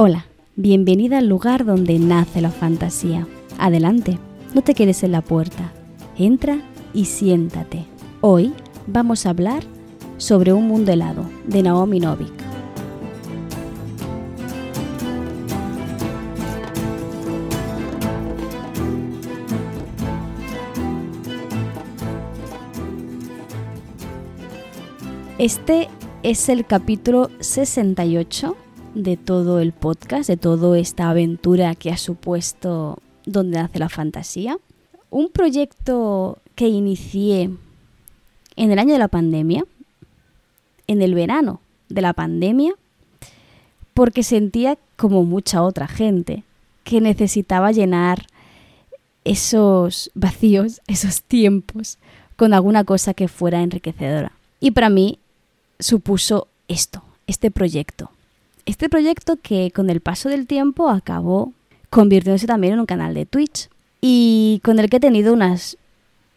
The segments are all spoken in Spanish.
Hola, bienvenida al lugar donde nace la fantasía. Adelante, no te quedes en la puerta. Entra y siéntate. Hoy vamos a hablar sobre Un mundo helado de Naomi Novik. Este es el capítulo 68 de todo el podcast, de toda esta aventura que ha supuesto Donde nace la fantasía. Un proyecto que inicié en el año de la pandemia, en el verano de la pandemia, porque sentía como mucha otra gente que necesitaba llenar esos vacíos, esos tiempos, con alguna cosa que fuera enriquecedora. Y para mí supuso esto, este proyecto. Este proyecto que con el paso del tiempo acabó convirtiéndose también en un canal de Twitch y con el que he tenido unas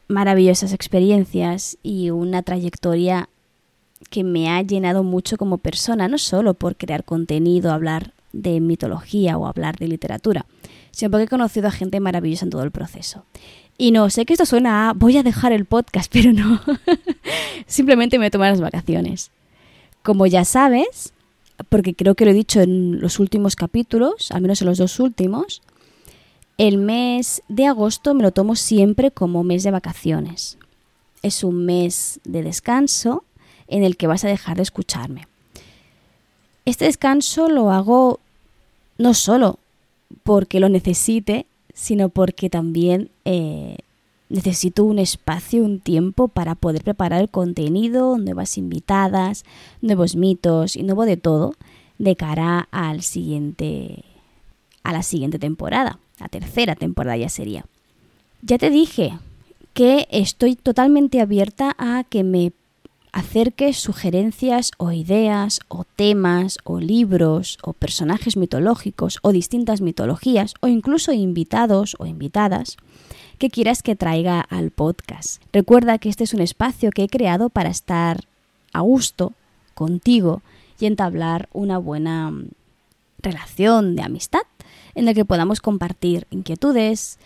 maravillosas experiencias y una trayectoria que me ha llenado mucho como persona, no solo por crear contenido, hablar de mitología o hablar de literatura, sino porque he conocido a gente maravillosa en todo el proceso. Y no, sé que esto suena a voy a dejar el podcast, pero no. Simplemente me tomé las vacaciones. Como ya sabes, porque creo que lo he dicho en los últimos capítulos, al menos en los dos últimos, el mes de agosto me lo tomo siempre como mes de vacaciones. Es un mes de descanso en el que vas a dejar de escucharme. Este descanso lo hago no solo porque lo necesite, sino porque también eh, necesito un espacio, un tiempo para poder preparar el contenido, nuevas invitadas, nuevos mitos y nuevo de todo de cara al siguiente a la siguiente temporada, la tercera temporada ya sería. Ya te dije que estoy totalmente abierta a que me acerques sugerencias o ideas o temas o libros o personajes mitológicos o distintas mitologías o incluso invitados o invitadas que quieras que traiga al podcast. Recuerda que este es un espacio que he creado para estar a gusto contigo y entablar una buena mm, relación de amistad en la que podamos compartir inquietudes,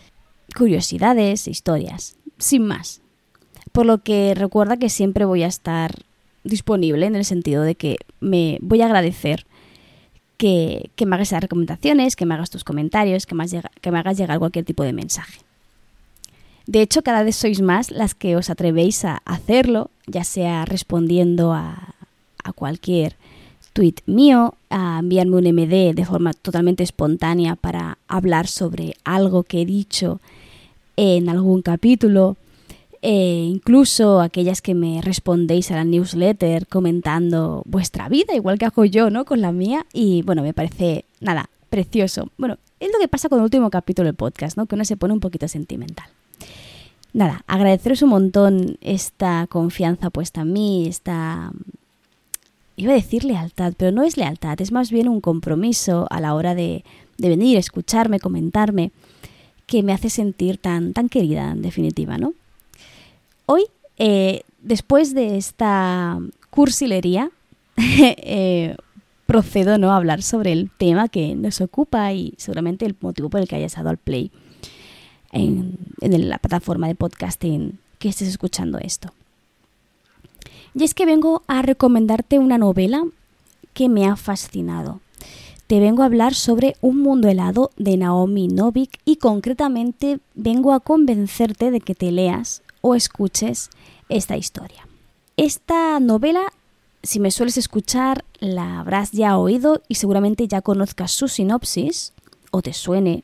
curiosidades, historias, sin más. Por lo que recuerda que siempre voy a estar disponible en el sentido de que me voy a agradecer que, me hagas esas recomendaciones, que me hagas tus comentarios, que me, que me hagas llegar cualquier tipo de mensaje. De hecho, cada vez sois más las que os atrevéis a hacerlo, ya sea respondiendo a, cualquier tweet mío, a enviarme un MD de forma totalmente espontánea para hablar sobre algo que he dicho en algún capítulo, e incluso aquellas que me respondéis a la newsletter comentando vuestra vida, igual que hago yo, ¿no? Con la mía. Y bueno, me parece, nada, precioso. Bueno, es lo que pasa con el último capítulo del podcast, ¿no? Que uno se pone un poquito sentimental. Nada, agradeceros un montón esta confianza puesta en mí, esta... Iba a decir lealtad, pero no es lealtad, es más bien un compromiso a la hora de, de venir, escucharme, comentarme, que me hace sentir tan, tan querida, en definitiva, ¿no? Hoy, eh, después de esta cursilería, eh, procedo ¿no? a hablar sobre el tema que nos ocupa y seguramente el motivo por el que hayas dado al play en, la plataforma de podcasting que estés escuchando esto. Y es que vengo a recomendarte una novela que me ha fascinado. Te vengo a hablar sobre Un mundo helado de Naomi Novik y concretamente vengo a convencerte de que te leas o escuches esta historia. Esta novela, si me sueles escuchar, la habrás ya oído y seguramente ya conozcas su sinopsis o te suene,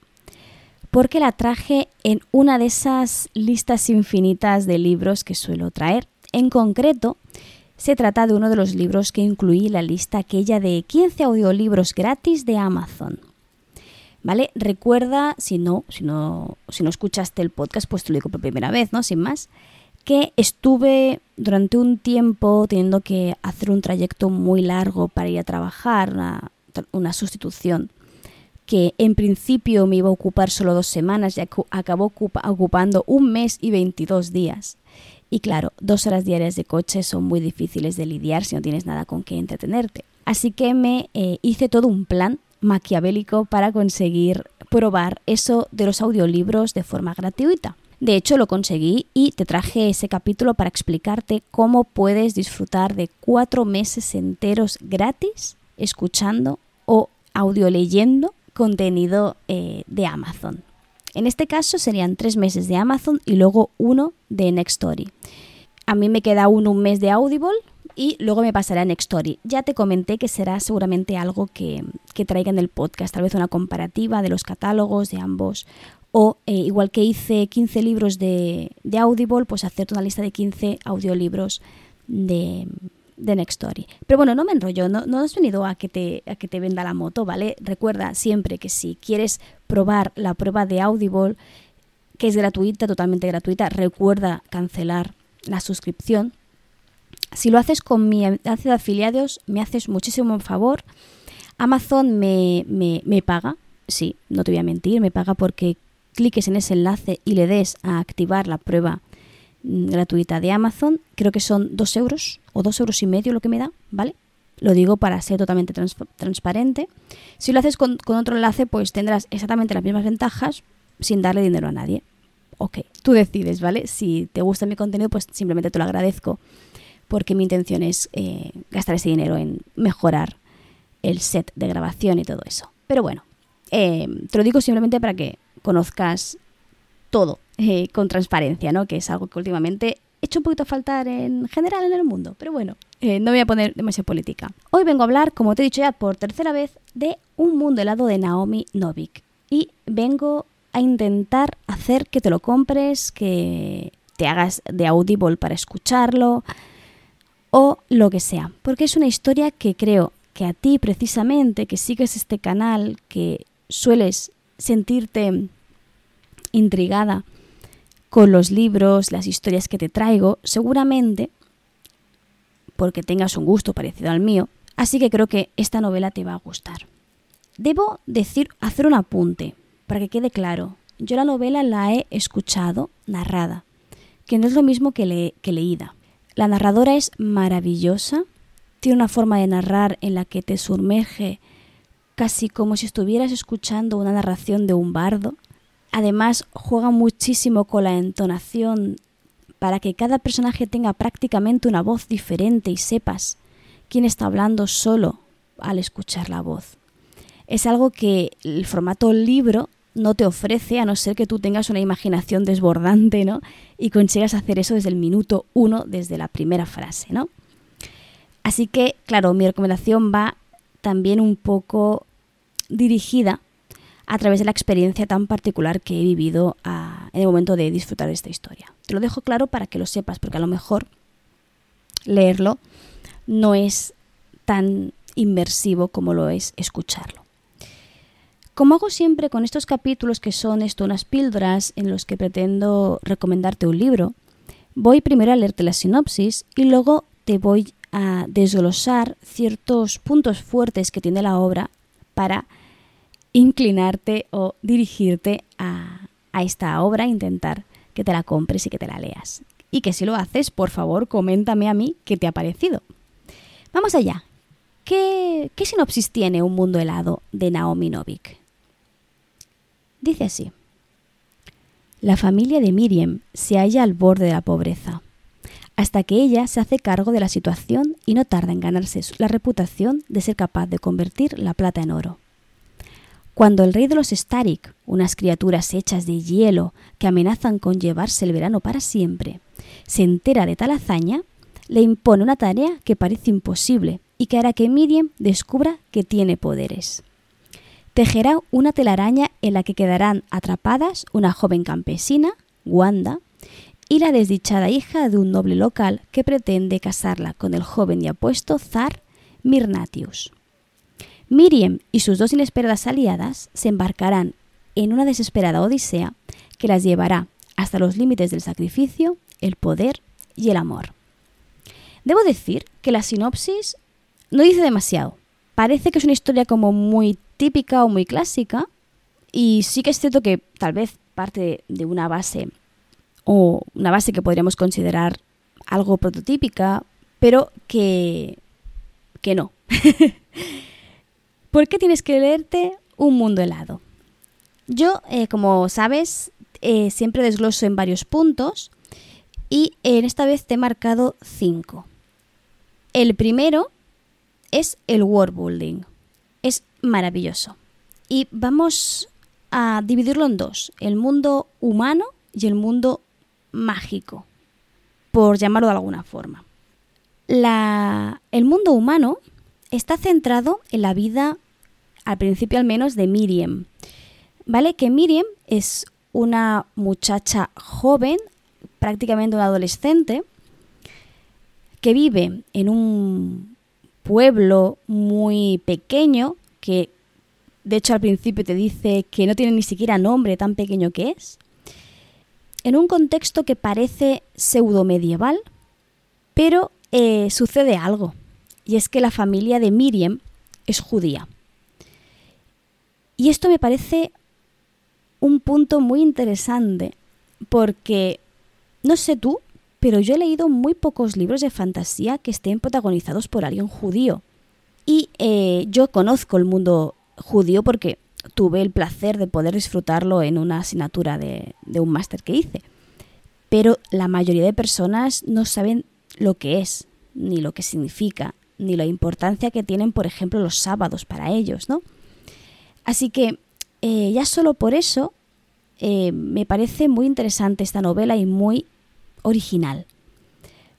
porque la traje en una de esas listas infinitas de libros que suelo traer. En concreto, se trata de uno de los libros que incluí la lista aquella de 15 audiolibros gratis de Amazon. ¿Vale? Recuerda, si no, si no, si no escuchaste el podcast, pues te lo digo por primera vez, ¿no? Sin más, que estuve durante un tiempo teniendo que hacer un trayecto muy largo para ir a trabajar, una sustitución que en principio me iba a ocupar solo dos semanas y acabó ocupando un mes y 22 días. Y claro, dos horas diarias de coche son muy difíciles de lidiar si no tienes nada con qué entretenerte. Así que me eh, hice todo un plan maquiavélico para conseguir probar eso de los audiolibros de forma gratuita. De hecho, lo conseguí y te traje ese capítulo para explicarte cómo puedes disfrutar de cuatro meses enteros gratis escuchando o audio leyendo contenido eh, de Amazon. En este caso serían tres meses de Amazon y luego uno de Nextory. A mí me queda un, un mes de Audible y luego me pasará a Nextory. Ya te comenté que será seguramente algo que, que traiga en el podcast, tal vez una comparativa de los catálogos de ambos o eh, igual que hice 15 libros de, de, Audible, pues hacerte una lista de 15 audiolibros de, de Nextory. Pero bueno, no me enrollo, no, no has venido a que, te, a que te venda la moto, ¿vale? Recuerda siempre que si quieres probar la prueba de Audible, que es gratuita, totalmente gratuita, recuerda cancelar la suscripción. Si lo haces con mi enlace de afiliados, me haces muchísimo favor. Amazon me, me, me paga, sí, no te voy a mentir, me paga porque cliques en ese enlace y le des a activar la prueba gratuita de Amazon, creo que son dos euros o dos euros y medio lo que me da, ¿vale? Lo digo para ser totalmente transparente. Si lo haces con, otro enlace, pues tendrás exactamente las mismas ventajas sin darle dinero a nadie. Ok, tú decides, ¿vale? Si te gusta mi contenido, pues simplemente te lo agradezco porque mi intención es eh, gastar ese dinero en mejorar el set de grabación y todo eso. Pero bueno, eh, te lo digo simplemente para que conozcas todo eh, con transparencia, ¿no? Que es algo que últimamente he hecho un poquito faltar en general en el mundo. Pero bueno, eh, no voy a poner demasiada política. Hoy vengo a hablar, como te he dicho ya por tercera vez, de Un mundo helado de Naomi Novik. Y vengo a intentar hacer que te lo compres, que te hagas de Audible para escucharlo o lo que sea. Porque es una historia que creo que a ti precisamente, que sigues este canal, que sueles sentirte intrigada con los libros, las historias que te traigo, seguramente porque tengas un gusto parecido al mío, así que creo que esta novela te va a gustar. Debo decir, hacer un apunte, para que quede claro. Yo la novela la he escuchado narrada, que no es lo mismo que, que leída. La narradora es maravillosa, tiene una forma de narrar en la que te sumerge casi como si estuvieras escuchando una narración de un bardo. Además, juega muchísimo con la entonación para que cada personaje tenga prácticamente una voz diferente y sepas quién está hablando solo al escuchar la voz. Es algo que el formato libro no te ofrece a no ser que tú tengas una imaginación desbordante, ¿no? Y consigas hacer eso desde el minuto uno, desde la primera frase, ¿no? Así que, claro, mi recomendación va también un poco dirigida a través de la experiencia tan particular que he vivido ah, en el momento de disfrutar de esta historia. Te lo dejo claro para que lo sepas, porque a lo mejor leerlo no es tan inmersivo como lo es escucharlo. Como hago siempre con estos capítulos que son esto unas píldoras en los que pretendo recomendarte un libro, voy primero a leerte la sinopsis y luego te voy a desglosar ciertos puntos fuertes que tiene la obra para inclinarte o dirigirte a, esta obra, intentar que te la compres y que te la leas. Y que si lo haces, por favor, coméntame a mí qué te ha parecido. Vamos allá. ¿Qué, qué sinopsis tiene Un mundo helado de Naomi Novik? Dice así. La familia de Miriam se halla al borde de la pobreza, hasta que ella se hace cargo de la situación y no tarda en ganarse la reputación de ser capaz de convertir la plata en oro. Cuando el rey de los Starik, unas criaturas hechas de hielo que amenazan con llevarse el verano para siempre, se entera de tal hazaña, le impone una tarea que parece imposible y que hará que Miriam descubra que tiene poderes. Tejerá una telaraña en la que quedarán atrapadas una joven campesina, Wanda, y la desdichada hija de un noble local que pretende casarla con el joven y apuesto zar Mirnatius. Miriam y sus dos inesperadas aliadas se embarcarán en una desesperada odisea que las llevará hasta los límites del sacrificio, el poder y el amor. Debo decir que la sinopsis no dice demasiado. Parece que es una historia como muy típica o muy clásica y sí que es cierto que tal vez parte de una base o una base que podríamos considerar algo prototípica, pero que, que no. ¿Por qué tienes que leerte Un mundo helado? Yo, eh, como sabes, eh, siempre desgloso en varios puntos y en esta vez te he marcado cinco. El primero es el world building. Es maravilloso. Y vamos a dividirlo en dos, el mundo humano y el mundo mágico, por llamarlo de alguna forma. el mundo humano está centrado en la vida, al principio al menos, de Miriam. ¿Vale? Que Miriam es una muchacha joven, prácticamente una adolescente, que vive en un pueblo muy pequeño, que de hecho al principio te dice que no tiene ni siquiera nombre tan pequeño que es, en un contexto que parece pseudo medieval, pero eh, sucede algo, y es que la familia de Miriam es judía. Y esto me parece un punto muy interesante porque, no sé tú, pero yo he leído muy pocos libros de fantasía que estén protagonizados por alguien judío. Y eh, yo conozco el mundo judío porque tuve el placer de poder disfrutarlo en una asignatura de, de un máster que hice. Pero la mayoría de personas no saben lo que es, ni lo que significa, ni la importancia que tienen, por ejemplo, los sábados para ellos, ¿no? Así que eh, ya solo por eso eh, me parece muy interesante esta novela y muy original.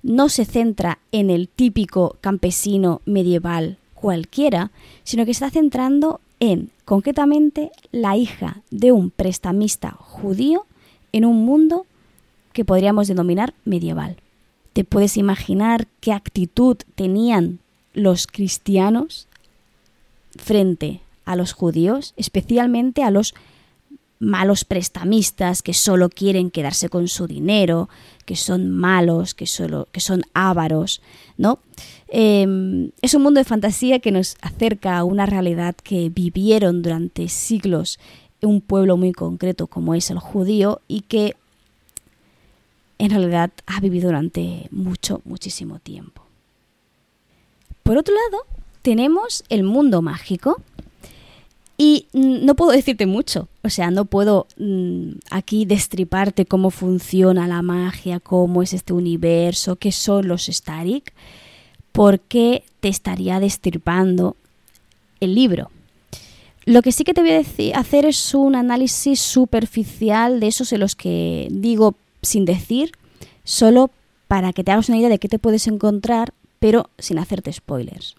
No se centra en el típico campesino medieval cualquiera, sino que está centrando en, concretamente, la hija de un prestamista judío en un mundo que podríamos denominar medieval. ¿Te puedes imaginar qué actitud tenían los cristianos frente a los judíos, especialmente a los malos prestamistas que solo quieren quedarse con su dinero, que son malos, que, solo, que son ávaros, ¿no? Em, es un mundo de fantasía que nos acerca a una realidad que vivieron durante siglos un pueblo muy concreto como es el judío y que en realidad ha vivido durante mucho, muchísimo tiempo. Por otro lado, tenemos el mundo mágico, y no puedo decirte mucho, o sea, no puedo mm, aquí destriparte cómo funciona la magia, cómo es este universo, qué son los Starik, porque te estaría destripando el libro. Lo que sí que te voy a hacer es un análisis superficial de esos en los que digo sin decir, solo para que te hagas una idea de qué te puedes encontrar, pero sin hacerte spoilers.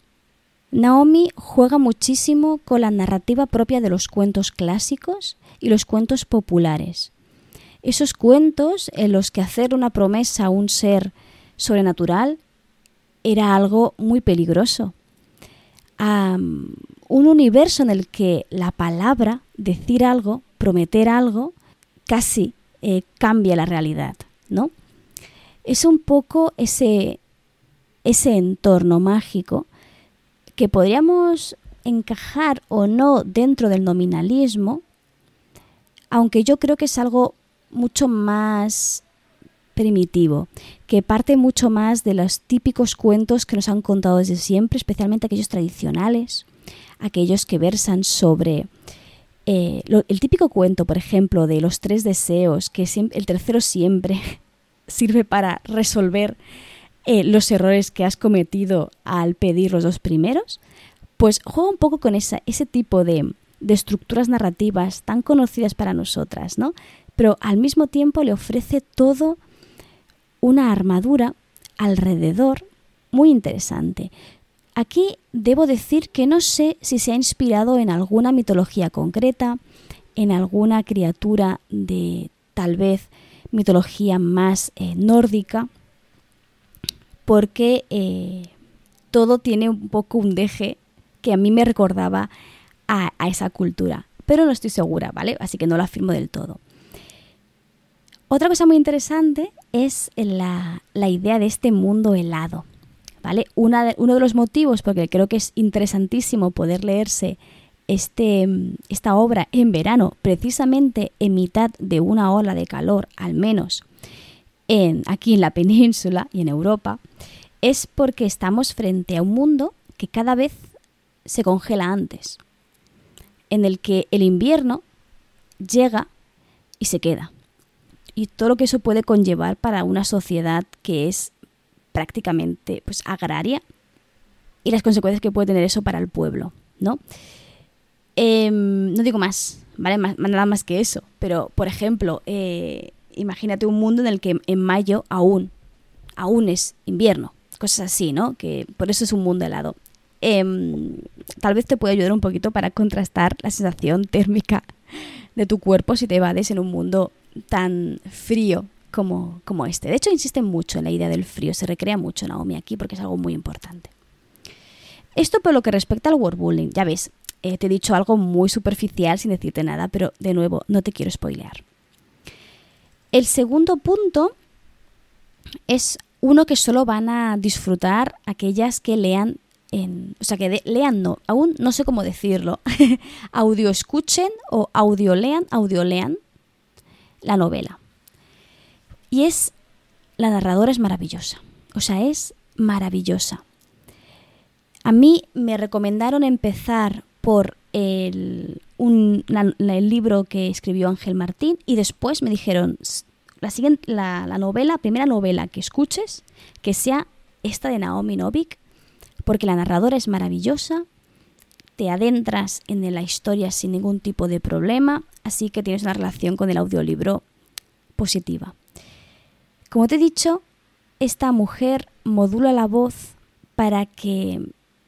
Naomi juega muchísimo con la narrativa propia de los cuentos clásicos y los cuentos populares. Esos cuentos en los que hacer una promesa a un ser sobrenatural era algo muy peligroso. un universo en el que la palabra, decir algo, prometer algo, casi eh, cambia la realidad, ¿no? Es un poco ese, ese entorno mágico que podríamos encajar o no dentro del nominalismo, aunque yo creo que es algo mucho más primitivo, que parte mucho más de los típicos cuentos que nos han contado desde siempre, especialmente aquellos tradicionales, aquellos que versan sobre eh, el típico cuento, por ejemplo, de los tres deseos, que el tercero siempre sirve para resolver eh, los errores que has cometido al pedir los dos primeros, pues juega un poco con ese tipo de, estructuras narrativas tan conocidas para nosotras, ¿no? Pero al mismo tiempo le ofrece todo una armadura alrededor muy interesante. Aquí debo decir que no sé si se ha inspirado en alguna mitología concreta, en alguna criatura de tal vez mitología más eh, nórdica, porque eh, todo tiene un poco un deje que a mí me recordaba a, esa cultura, pero no estoy segura, ¿vale? Así que no lo afirmo del todo. Otra cosa muy interesante es la, idea de este mundo helado, ¿vale? uno de los motivos, porque creo que es interesantísimo poder leerse este, esta obra en verano, precisamente en mitad de una ola de calor, al menos en, aquí en la península y en Europa, es porque estamos frente a un mundo que cada vez se congela antes, en el que el invierno llega y se queda. Y todo lo que eso puede conllevar para una sociedad que es prácticamente pues, agraria y las consecuencias que puede tener eso para el pueblo, ¿no? Em, no digo más, ¿vale? nada más que eso. Pero, por ejemplo, eh, imagínate un mundo en el que en mayo aún, aún es invierno. Cosas así, ¿no? Que por eso es un mundo helado. Em, tal vez te puede ayudar un poquito para contrastar la sensación térmica de tu cuerpo si te evades en un mundo tan frío como, como este. De hecho, insisten mucho en la idea del frío. Se recrea mucho Naomi aquí porque es algo muy importante. Esto por lo que respecta al wordbullying. Ya ves, eh, te he dicho algo muy superficial sin decirte nada, pero de nuevo, no te quiero spoilear. El segundo punto es uno que solo van a disfrutar aquellas que lean en, o sea, que lean no, aún no sé cómo decirlo, audio escuchen o audio lean, audio lean la novela. Y es, la narradora es maravillosa, o sea, es maravillosa. A mí me recomendaron empezar por el, el libro que escribió Ángel Martín y después me dijeron, la, siguiente, la, la novela, primera novela que escuches, que sea esta de Naomi Novik, porque la narradora es maravillosa, te adentras en la historia sin ningún tipo de problema, así que tienes una relación con el audiolibro positiva. Como te he dicho, esta mujer modula la voz para que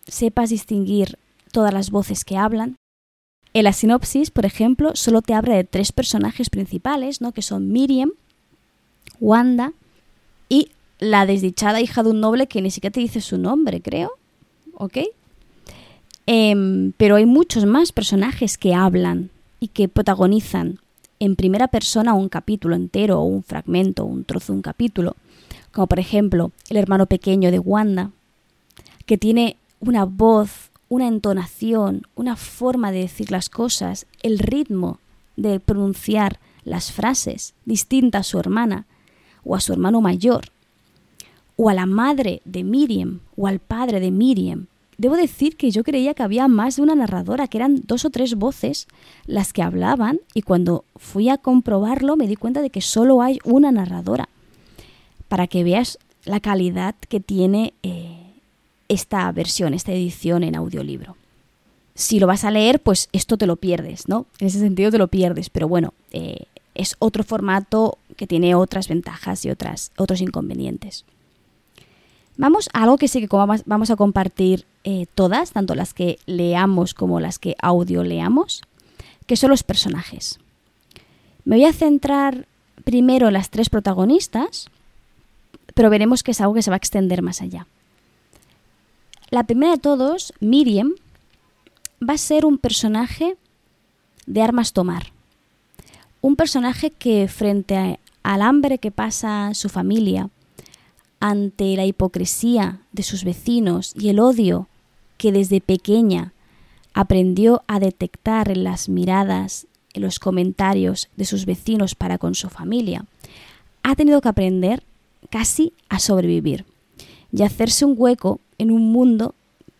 sepas distinguir todas las voces que hablan. En la sinopsis, por ejemplo, solo te habla de tres personajes principales, ¿no? que son Miriam, Wanda y la desdichada hija de un noble que ni siquiera te dice su nombre, creo. ¿Ok? Em, pero hay muchos más personajes que hablan y que protagonizan en primera persona un capítulo entero o un fragmento, un trozo de un capítulo, como por ejemplo el hermano pequeño de Wanda, que tiene una voz una entonación, una forma de decir las cosas, el ritmo de pronunciar las frases distinta a su hermana o a su hermano mayor, o a la madre de Miriam o al padre de Miriam. Debo decir que yo creía que había más de una narradora, que eran dos o tres voces las que hablaban y cuando fui a comprobarlo me di cuenta de que solo hay una narradora, para que veas la calidad que tiene eh, esta versión, esta edición en audiolibro. Si lo vas a leer, pues esto te lo pierdes, ¿no? En ese sentido te lo pierdes, pero bueno, eh, es otro formato que tiene otras ventajas y otras, otros inconvenientes. Vamos a algo que sí que vamos a compartir eh, todas, tanto las que leamos como las que audio leamos, que son los personajes. Me voy a centrar primero en las tres protagonistas, pero veremos que es algo que se va a extender más allá. La primera de todos, Miriam, va a ser un personaje de armas tomar. Un personaje que frente al hambre que pasa su familia, ante la hipocresía de sus vecinos y el odio que desde pequeña aprendió a detectar en las miradas, en los comentarios de sus vecinos para con su familia, ha tenido que aprender casi a sobrevivir y hacerse un hueco en un mundo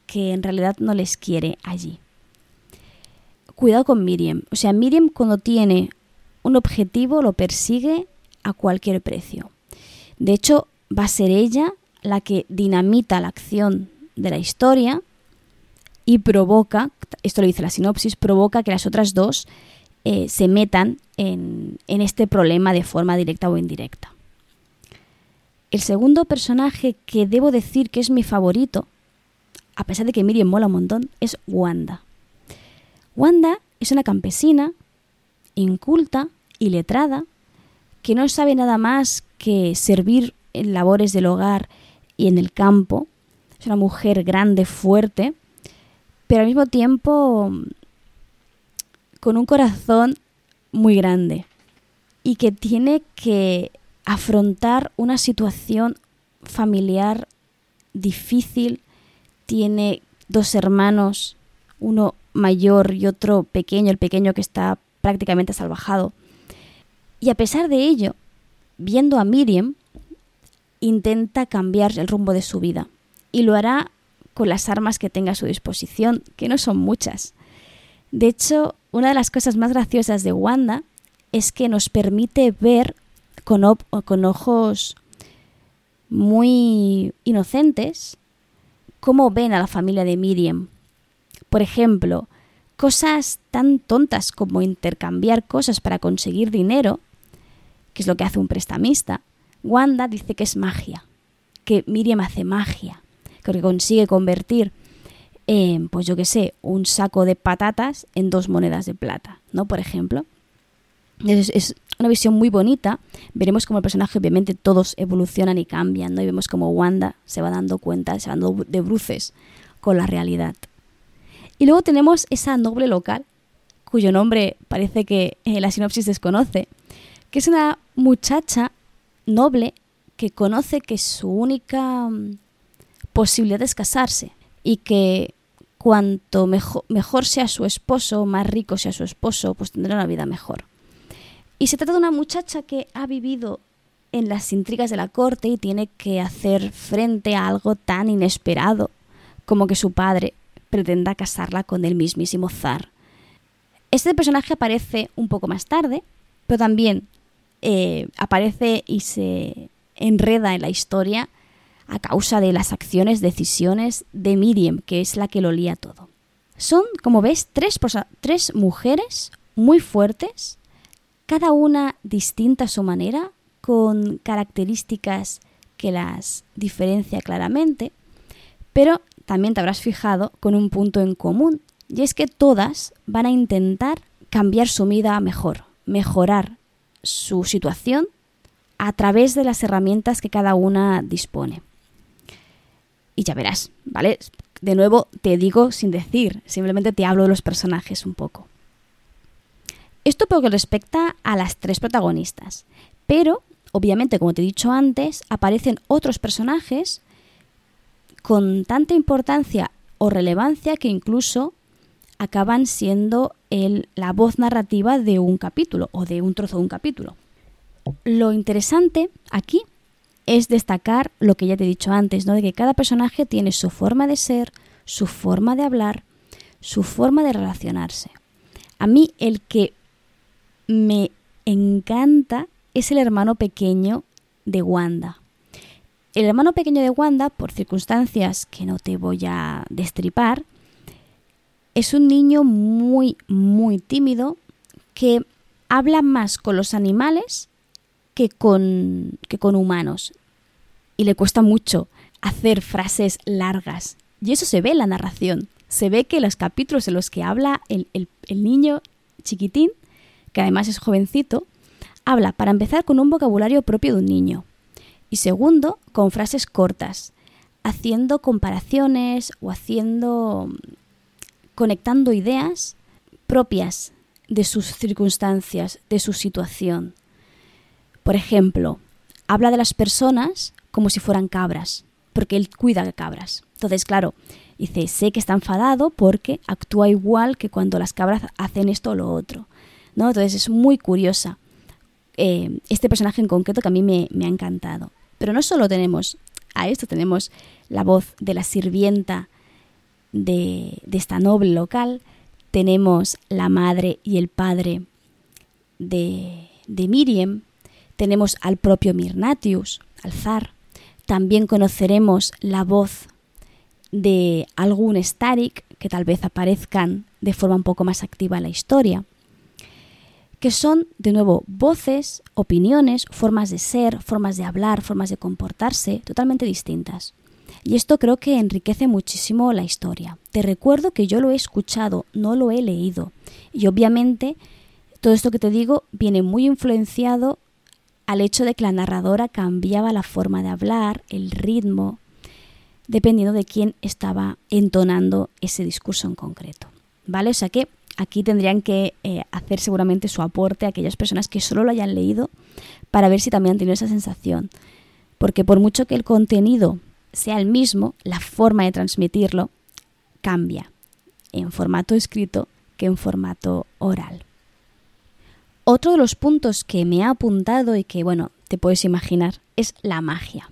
que en realidad no les quiere allí. Cuidado con Miriam. O sea, Miriam cuando tiene un objetivo lo persigue a cualquier precio. De hecho, va a ser ella la que dinamita la acción de la historia y provoca, esto lo dice la sinopsis, provoca que las otras dos eh, se metan en este problema de forma directa o indirecta. El segundo personaje que debo decir que es mi favorito, a pesar de que Miriam mola un montón, es Wanda. Wanda es una campesina, inculta y letrada, que no sabe nada más que servir en labores del hogar y en el campo. Es una mujer grande, fuerte, pero al mismo tiempo con un corazón muy grande y que tiene que afrontar una situación familiar difícil. Tiene dos hermanos, uno mayor y otro pequeño, el pequeño que está prácticamente salvajado. Y a pesar de ello, viendo a Miriam, intenta cambiar el rumbo de su vida. Y lo hará con las armas que tenga a su disposición, que no son muchas. De hecho, una de las cosas más graciosas de Wanda es que nos permite ver con, ojos muy inocentes cómo ven a la familia de Miriam. Por ejemplo, cosas tan tontas como intercambiar cosas para conseguir dinero, que es lo que hace un prestamista, Wanda dice que es magia, que Miriam hace magia, que consigue convertir, en, pues yo qué sé, un saco de patatas en dos monedas de plata, ¿no? Por ejemplo. Es, es, una visión muy bonita. Veremos cómo el personaje, obviamente, todos evolucionan y cambian, ¿no? Y vemos cómo Wanda se va dando cuenta, se va dando de bruces con la realidad. Y luego tenemos esa noble local, cuyo nombre parece que eh, la sinopsis desconoce, que es una muchacha noble que conoce que su única mm, posibilidad es casarse y que cuanto mejor, mejor sea su esposo, más rico sea su esposo, pues tendrá una vida mejor. Y se trata de una muchacha que ha vivido en las intrigas de la corte y tiene que hacer frente a algo tan inesperado como que su padre pretenda casarla con el mismísimo zar. Este personaje aparece un poco más tarde, pero también eh, aparece y se enreda en la historia a causa de las acciones, decisiones de Miriam, que es la que lo lía todo. Son, como ves, tres, tres mujeres muy fuertes, cada una distinta a su manera, con características que las diferencia claramente, pero también te habrás fijado con un punto en común, y es que todas van a intentar cambiar su vida mejor, mejorar su situación a través de las herramientas que cada una dispone. Y ya verás, ¿vale? De nuevo te digo sin decir, simplemente te hablo de los personajes un poco. Esto por lo que respecta a las tres protagonistas, pero obviamente, como te he dicho antes, aparecen otros personajes con tanta importancia o relevancia que incluso acaban siendo el, la voz narrativa de un capítulo o de un trozo de un capítulo. Lo interesante aquí es destacar lo que ya te he dicho antes, ¿no? De que cada personaje tiene su forma de ser, su forma de hablar, su forma de relacionarse. A mí el que me encanta es el hermano pequeño de Wanda. El hermano pequeño de Wanda, por circunstancias que no te voy a destripar, es un niño muy, muy tímido que habla más con los animales que con, que con humanos. Y le cuesta mucho hacer frases largas. Y eso se ve en la narración. Se ve que los capítulos en los que habla el, el niño chiquitín, que además es jovencito, habla para empezar con un vocabulario propio de un niño y segundo, con frases cortas, haciendo comparaciones o haciendo conectando ideas propias de sus circunstancias, de su situación. Por ejemplo, habla de las personas como si fueran cabras, porque él cuida de cabras. Entonces, claro, dice, sé que está enfadado porque actúa igual que cuando las cabras hacen esto o lo otro. ¿no? Entonces es muy curiosa eh, este personaje en concreto que a mí me, me ha encantado. Pero no solo tenemos a esto, tenemos la voz de la sirvienta de, esta noble local, tenemos la madre y el padre de, de Miriam, tenemos al propio Mirnatius, al zar, también conoceremos la voz de algún Starik que tal vez aparezcan de forma un poco más activa en la historia que son, de nuevo, voces, opiniones, formas de ser, formas de hablar, formas de comportarse totalmente distintas. Y esto creo que enriquece muchísimo la historia. Te recuerdo que yo lo he escuchado, no lo he leído. Y obviamente todo esto que te digo viene muy influenciado al hecho de que la narradora cambiaba la forma de hablar, el ritmo, dependiendo de quién estaba entonando ese discurso en concreto. ¿Vale? O sea que aquí tendrían que eh, hacer seguramente su aporte a aquellas personas que solo lo hayan leído para ver si también han tenido esa sensación. Porque por mucho que el contenido sea el mismo, la forma de transmitirlo cambia en formato escrito que en formato oral. Otro de los puntos que me ha apuntado y que, bueno, te puedes imaginar, es la magia.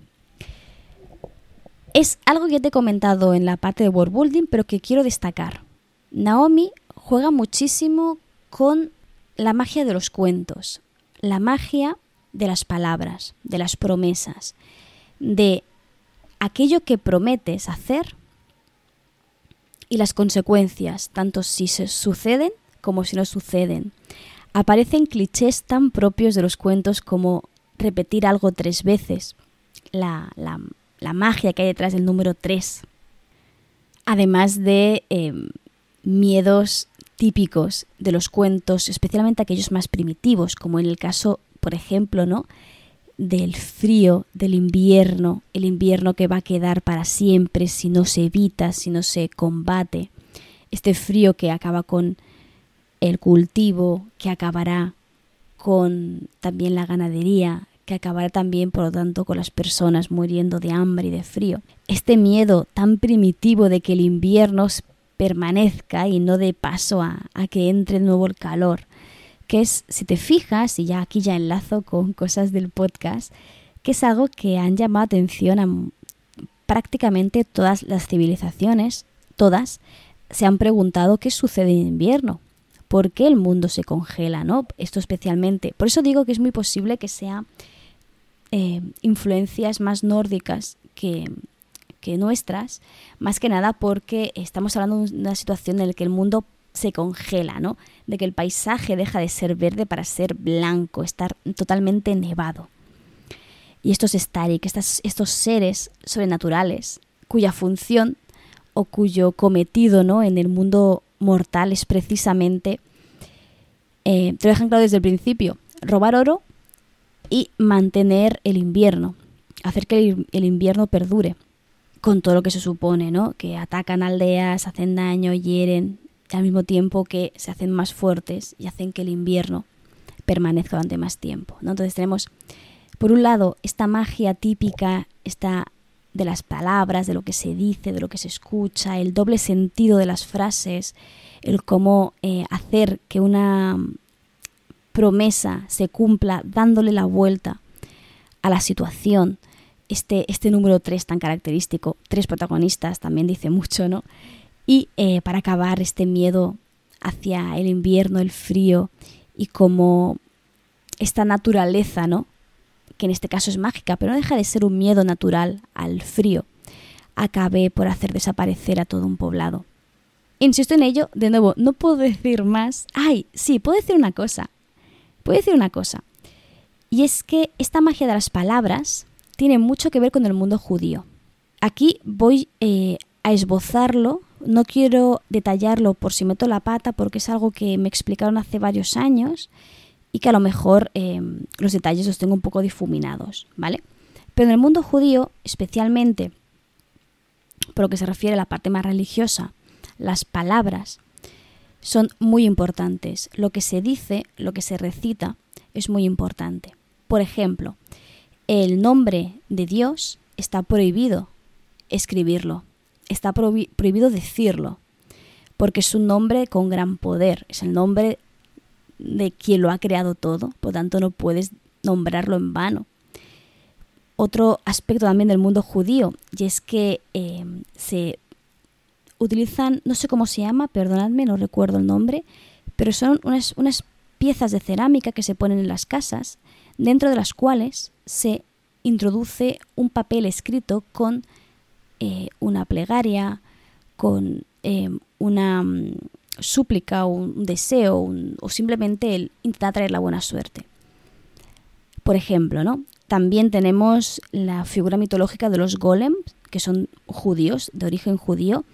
Es algo que te he comentado en la parte de world pero que quiero destacar. Naomi juega muchísimo con la magia de los cuentos, la magia de las palabras, de las promesas, de aquello que prometes hacer y las consecuencias, tanto si se suceden como si no suceden. Aparecen clichés tan propios de los cuentos como repetir algo tres veces, la, magia que hay detrás del número tres, además de em, miedos típicos de los cuentos, especialmente aquellos más primitivos, como en el caso, por ejemplo, ¿no? Del frío, del invierno, el invierno que va a quedar para siempre si no se evita, si no se combate, este frío que acaba con el cultivo, que acabará con también la ganadería, que acabará también, por lo tanto, con las personas muriendo de hambre y de frío. Este miedo tan primitivo de que el invierno permanezca y no dé paso a, a que entre de nuevo el calor que es, si te fijas, y ya aquí ya enlazo con cosas del podcast, que es algo que han llamado atención a prácticamente todas las civilizaciones, todas, se han preguntado qué sucede en invierno, por qué el mundo se congela, ¿no? Esto especialmente. Por eso digo que es muy posible que sea eh, influencias más nórdicas que, que nuestras, más que nada porque estamos hablando de una situación en la que el mundo se congela, ¿no? De que el paisaje deja de ser verde para ser blanco, estar totalmente nevado. Y estos Starik, estos seres sobrenaturales, cuya función o cuyo cometido ¿no? en el mundo mortal es precisamente, eh, te lo dejan claro desde el principio, robar oro y mantener el invierno, hacer que el invierno perdure, con todo lo que se supone, ¿no? Que atacan aldeas, hacen daño, hieren, al mismo tiempo que se hacen más fuertes y hacen que el invierno permanezca durante más tiempo. ¿no? Entonces tenemos, por un lado, esta magia típica, esta de las palabras, de lo que se dice, de lo que se escucha, el doble sentido de las frases, el cómo eh, hacer que una promesa se cumpla dándole la vuelta a la situación. Este, este número 3 tan característico, tres protagonistas, también dice mucho, ¿no? Y eh, para acabar este miedo hacia el invierno, el frío y como esta naturaleza, ¿no? Que en este caso es mágica, pero no deja de ser un miedo natural al frío, acabe por hacer desaparecer a todo un poblado. Insisto en ello, de nuevo, no puedo decir más. Ay, sí, puedo decir una cosa. Puedo decir una cosa. Y es que esta magia de las palabras tiene mucho que ver con el mundo judío. Aquí voy eh, a esbozarlo no quiero detallarlo por si meto la pata porque es algo que me explicaron hace varios años y que a lo mejor em, los detalles los tengo un poco difuminados, ¿vale? Pero en el mundo judío, especialmente por lo que se refiere a la parte más religiosa, las palabras son muy importantes. Lo que se dice, lo que se recita, es muy importante. Por ejemplo, el nombre de Dios está prohibido escribirlo está prohibido decirlo, porque es un nombre con gran poder, es el nombre de quien lo ha creado todo, por tanto no puedes nombrarlo en vano. Otro aspecto también del mundo judío, y es que em, se utilizan, no sé cómo se llama, perdonadme, no recuerdo el nombre, pero son unas, unas piezas de cerámica que se ponen en las casas, dentro de las cuales se introduce un papel escrito con eh, una plegaria, con eh, una mm, súplica o un deseo o simplemente el intentar traer la buena suerte. Por ejemplo, ¿no? También tenemos la figura mitológica de los golems, que son judíos, de origen judío,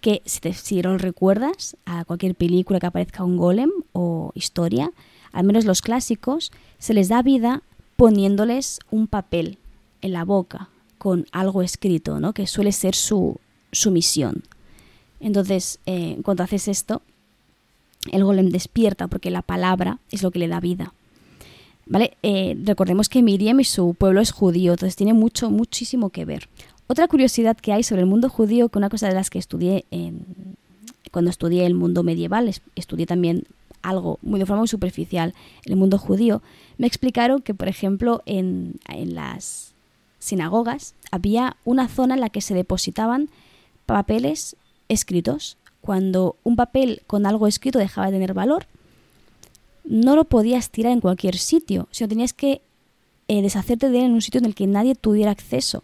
que si, te, si recuerdas a cualquier película que aparezca un golem o historia, al menos los clásicos, se les da vida poniéndoles un papel en la boca con algo escrito, ¿no? que suele ser su, su misión. Entonces, eh, cuando haces esto, el golem despierta porque la palabra es lo que le da vida. ¿Vale? Eh, recordemos que Miriam y su pueblo es judío, entonces tiene mucho, muchísimo que ver. Otra curiosidad que hay sobre el mundo judío, que una cosa de las que estudié cuando estudié el mundo medieval, estudié también algo muy de forma muy superficial el mundo judío, me explicaron que, por ejemplo, en, en las sinagogas había una zona en la que se depositaban papeles escritos. Cuando un papel con algo escrito dejaba de tener valor, no lo podías tirar en cualquier sitio, sino tenías que eh, deshacerte de él en un sitio en el que nadie tuviera acceso,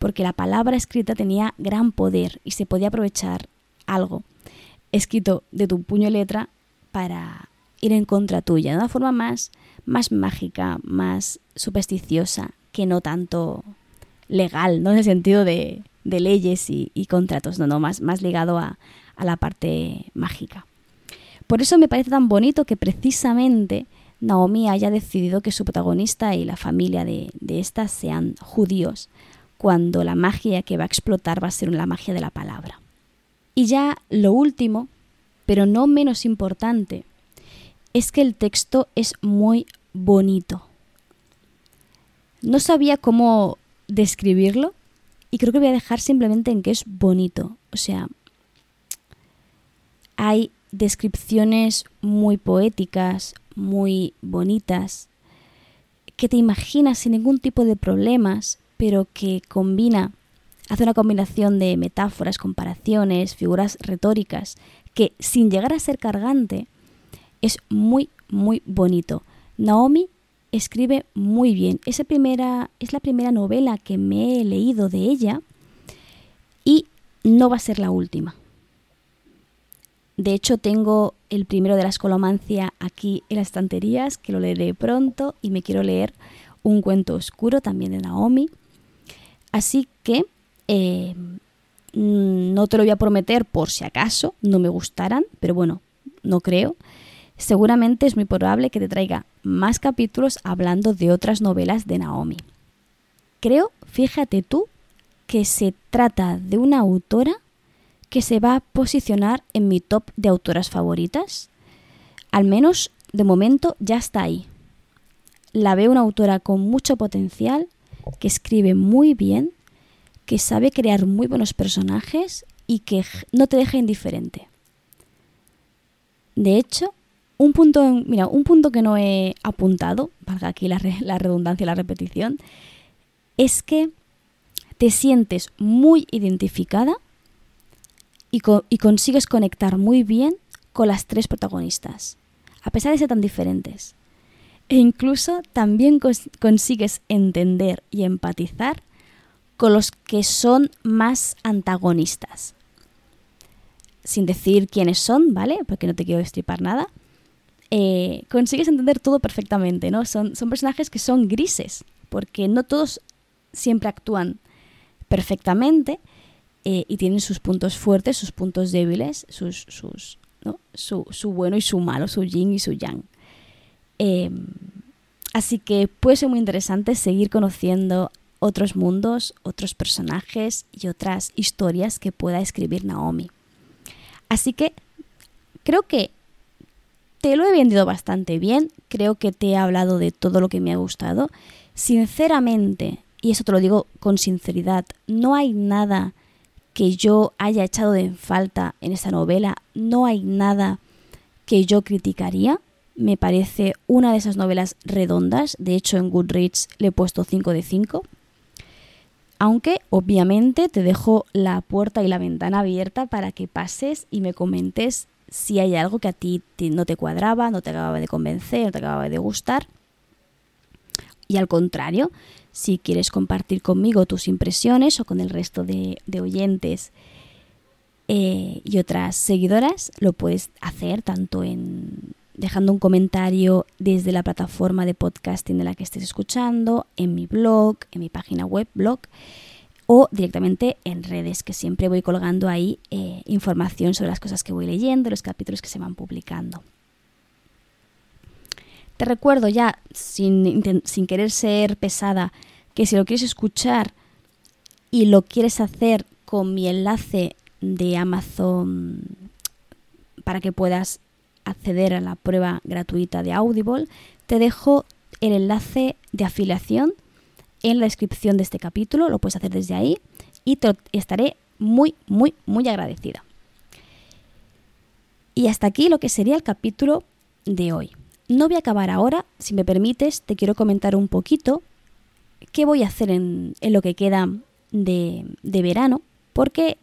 porque la palabra escrita tenía gran poder y se podía aprovechar algo escrito de tu puño y letra para ir en contra tuya, de una forma más, más mágica, más supersticiosa, que no tanto legal, ¿no? En el sentido de, leyes y, contratos, no, más, ligado a, la parte mágica. Por eso me parece tan bonito que precisamente Naomi haya decidido que su protagonista y la familia de, de sean judíos, cuando la magia que va a explotar va a ser la magia de la palabra. Y ya lo último, pero no menos importante, es que el texto es muy bonito. No sabía cómo describirlo y creo que voy a dejar simplemente en que es bonito. O sea, hay descripciones muy poéticas, muy bonitas, que te imaginas sin ningún tipo de problemas, pero que combina, hace una combinación de metáforas, comparaciones, figuras retóricas, que sin llegar a ser cargante, es muy, muy bonito. Naomi escribe muy bien. Esa primera, es la primera novela que me he leído de ella y no va a ser la última. De hecho, tengo el primero de la escolomancia aquí en las estanterías, que lo leeré pronto, y me quiero leer un cuento oscuro también de Naomi. Así que eh, no te lo voy a prometer por si acaso no me gustaran, pero bueno, no creo seguramente es muy probable que te traiga más capítulos hablando de otras novelas de Naomi. Creo, fíjate tú, que se trata de una autora que se va a posicionar en mi top de autoras favoritas. Al menos de momento ya está ahí. La veo una autora con mucho potencial, que escribe muy bien, que sabe crear muy buenos personajes y que no te deja indiferente. De hecho, un punto, mira, un punto que no he apuntado, valga aquí la, redundancia y la repetición, es que te sientes muy identificada y, consigues conectar muy bien con las tres protagonistas, a pesar de ser tan diferentes. E incluso también consigues entender y empatizar con los que son más antagonistas. Sin decir quiénes son, ¿vale? Porque no te quiero destripar nada. Eh, consigues entender todo perfectamente, ¿no? Son, son personajes que son grises, porque no todos siempre actúan perfectamente eh, y tienen sus puntos fuertes, sus puntos débiles, sus, sus, su, su, bueno y su malo, su yin y su yang. Em, así que puede ser muy interesante seguir conociendo otros mundos, otros personajes y otras historias que pueda escribir Naomi. Así que creo que te lo he vendido bastante bien, creo que te he hablado de todo lo que me ha gustado. Sinceramente, y eso te lo digo con sinceridad, no hay nada que yo haya echado de falta en esta novela, no hay nada que yo criticaría. Me parece una de esas novelas redondas, de hecho en Goodreads le he puesto 5 de 5. Aunque obviamente te dejo la puerta y la ventana abierta para que pases y me comentes si hay algo que a ti no te cuadraba, no te acababa de convencer, no te acababa de gustar. Y al contrario, si quieres compartir conmigo tus impresiones o con el resto de, oyentes eh, y otras seguidoras, lo puedes hacer tanto en dejando un comentario desde la plataforma de podcasting de la que estés escuchando, en mi blog, en mi página web, blog, o directamente en redes, que siempre voy colgando ahí eh, información sobre las cosas que voy leyendo, los capítulos que se van publicando. Te recuerdo ya, sin, sin querer ser pesada, que si lo quieres escuchar y lo quieres hacer con mi enlace de Amazon para que puedas acceder a la prueba gratuita de Audible, te dejo el enlace de afiliación en la descripción de este capítulo, lo puedes hacer desde ahí y te estaré muy, muy, muy agradecida. Y hasta aquí lo que sería el capítulo de hoy. No voy a acabar ahora, si me permites, te quiero comentar un poquito qué voy a hacer en, lo que queda de, verano, porque,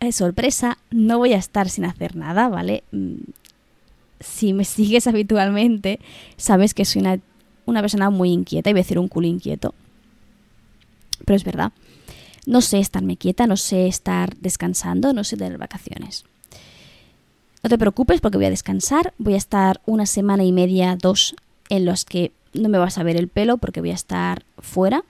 eh, sorpresa, no voy a estar sin hacer nada, ¿vale? Mm, si me sigues habitualmente, sabes que soy una, una persona muy inquieta, y voy a decir un culo inquieto. Pero es verdad. No sé estarme quieta, no sé estar descansando, no sé tener vacaciones. No te preocupes porque voy a descansar, voy a estar una semana y media, dos, en los que no me vas a ver el pelo porque voy a estar fuera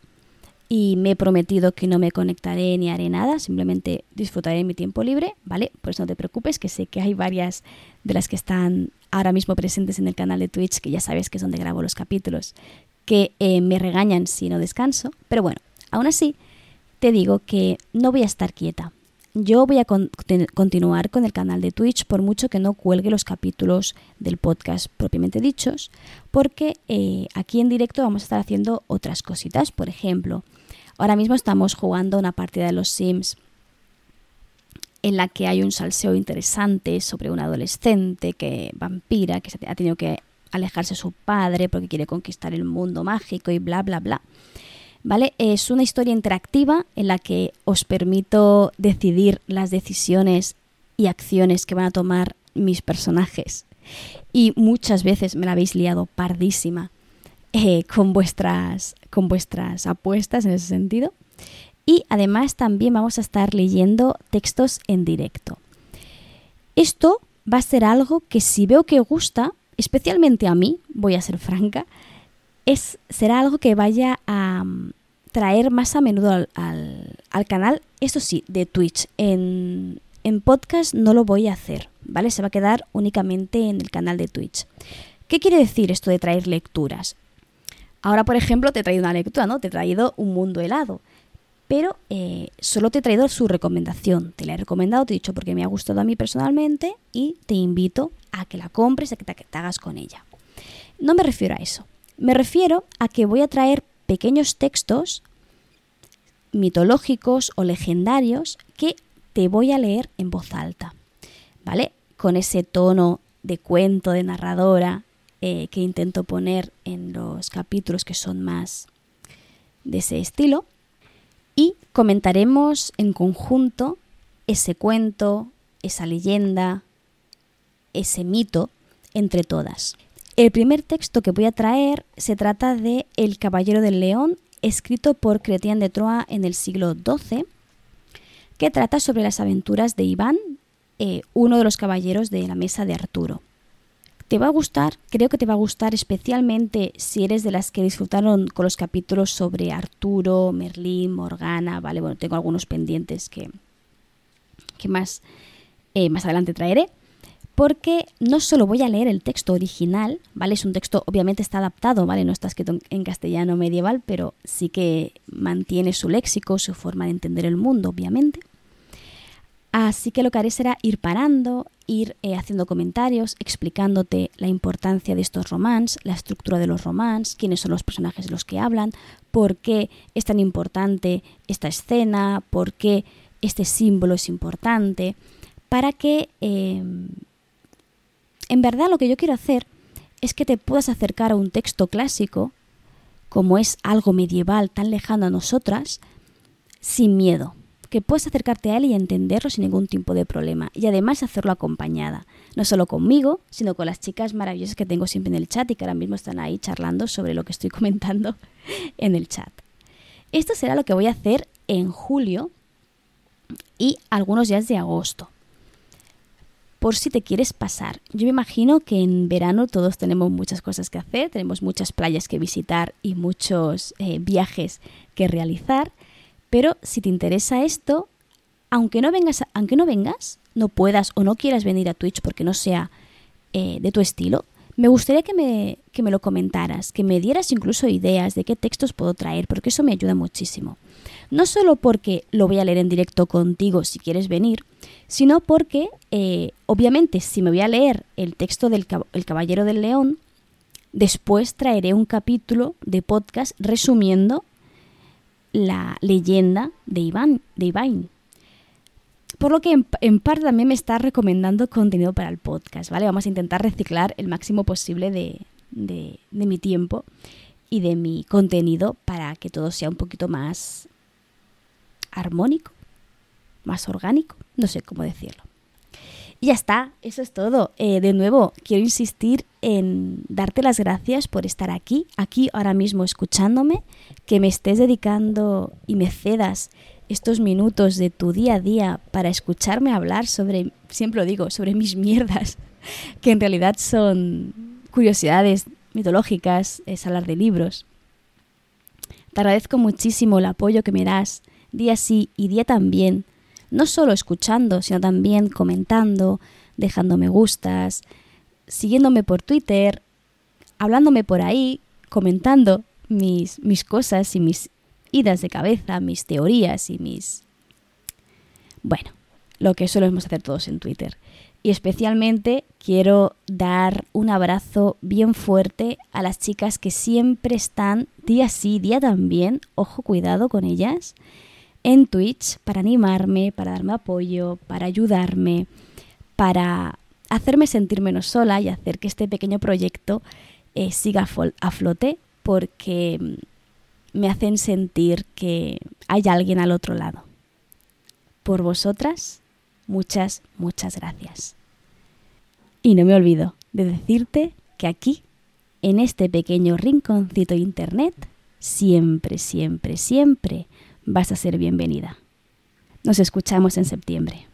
y me he prometido que no me conectaré ni haré nada, simplemente disfrutaré mi tiempo libre, ¿vale? Pues no te preocupes, que sé que hay varias de las que están ahora mismo presentes en el canal de Twitch, que ya sabes que es donde grabo los capítulos, que eh, me regañan si no descanso, pero bueno, aún así te digo que no voy a estar quieta. Yo voy a continuar con el canal de Twitch por mucho que no cuelgue los capítulos del podcast propiamente dichos, porque eh, aquí en directo vamos a estar haciendo otras cositas. Por ejemplo, ahora mismo estamos jugando una partida de los Sims en la que hay un salseo interesante sobre un adolescente que vampira, que ha tenido que alejarse de su padre porque quiere conquistar el mundo mágico y bla, bla, bla. ¿Vale? Es una historia interactiva en la que os permito decidir las decisiones y acciones que van a tomar mis personajes. Y muchas veces me la habéis liado pardísima eh, con, vuestras, con vuestras apuestas en ese sentido. Y además también vamos a estar leyendo textos en directo. Esto va a ser algo que si veo que gusta, especialmente a mí, voy a ser franca, es, será algo que vaya a mm, traer más a menudo al, canal, eso sí, de Twitch. En, podcast no lo voy a hacer, ¿vale? Se va a quedar únicamente en el canal de Twitch. ¿Qué quiere decir esto de traer lecturas? Ahora, por ejemplo, te he traído una lectura, ¿no? Te he traído Un Mundo Helado. Pero eh, solo te he traído su recomendación. Te la he recomendado, te he dicho porque me ha gustado a mí personalmente y te invito a que la compres, a que te hagas con ella. No me refiero a eso. Me refiero a que voy a traer pequeños textos mitológicos o legendarios que te voy a leer en voz alta, ¿vale? Con ese tono de cuento, de narradora eh, que intento poner en los capítulos que son más de ese estilo. Y comentaremos en conjunto ese cuento, esa leyenda, ese mito entre todas. El primer texto que voy a traer se trata de El Caballero del León, escrito por Chrétien de Troyes en el siglo XII, que trata sobre las aventuras de Iván, eh, uno de los caballeros de la mesa de Arturo. Te va a gustar, creo que te va a gustar especialmente si eres de las que disfrutaron con los capítulos sobre Arturo, Merlín, Morgana, vale, bueno, tengo algunos pendientes que, que más, eh, más adelante traeré porque no solo voy a leer el texto original, ¿vale? Es un texto, obviamente está adaptado, ¿vale? No está escrito en castellano medieval, pero sí que mantiene su léxico, su forma de entender el mundo, obviamente. Así que lo que haré será ir parando, ir eh, haciendo comentarios, explicándote la importancia de estos romans, la estructura de los romans, quiénes son los personajes de los que hablan, por qué es tan importante esta escena, por qué este símbolo es importante, para que em, en verdad lo que yo quiero hacer es que te puedas acercar a un texto clásico, como es algo medieval tan lejano a nosotras, sin miedo, que puedas acercarte a él y entenderlo sin ningún tipo de problema, y además hacerlo acompañada, no solo conmigo, sino con las chicas maravillosas que tengo siempre en el chat y que ahora mismo están ahí charlando sobre lo que estoy comentando en el chat. Esto será lo que voy a hacer en julio y algunos días de agosto por si te quieres pasar. Yo me imagino que en verano todos tenemos muchas cosas que hacer, tenemos muchas playas que visitar y muchos eh, viajes que realizar, pero si te interesa esto, aunque no vengas, aunque no vengas, no puedas o no quieras venir a Twitch porque no sea eh, de tu estilo, me gustaría que me, que me lo comentaras, que me dieras incluso ideas de qué textos puedo traer, porque eso me ayuda muchísimo. No solo porque lo voy a leer en directo contigo si quieres venir, sino porque, eh, obviamente, si me voy a leer el texto del el Caballero del León, después traeré un capítulo de podcast resumiendo la leyenda de Iván, de Iván. Por lo que en, parte también me está recomendando contenido para el podcast, ¿vale? Vamos a intentar reciclar el máximo posible de, de mi tiempo y de mi contenido para que todo sea un poquito más armónico, más orgánico, no sé cómo decirlo. Y ya está, eso es todo. Eh, de nuevo, quiero insistir en darte las gracias por estar aquí, aquí ahora mismo escuchándome, que me estés dedicando y me cedas estos minutos de tu día a día para escucharme hablar sobre, siempre lo digo, sobre mis mierdas, que en realidad son curiosidades mitológicas, es hablar de libros. Te agradezco muchísimo el apoyo que me das día sí y día también. No solo escuchando, sino también comentando, dejando me gustas, siguiéndome por Twitter, hablándome por ahí, comentando mis, mis cosas y mis idas de cabeza, mis teorías y mis... Bueno, lo que solemos hacer todos en Twitter. Y especialmente quiero dar un abrazo bien fuerte a las chicas que siempre están día sí, día también, ojo, cuidado con ellas, en Twitch para animarme, para darme apoyo, para ayudarme, para hacerme sentir menos sola y hacer que este pequeño proyecto eh, siga a flote porque mm, me hacen sentir que hay alguien al otro lado. Por vosotras, muchas, muchas gracias. Y no me olvido de decirte que aquí, en este pequeño rinconcito internet, siempre, siempre, siempre vas a ser bienvenida. Nos escuchamos en septiembre.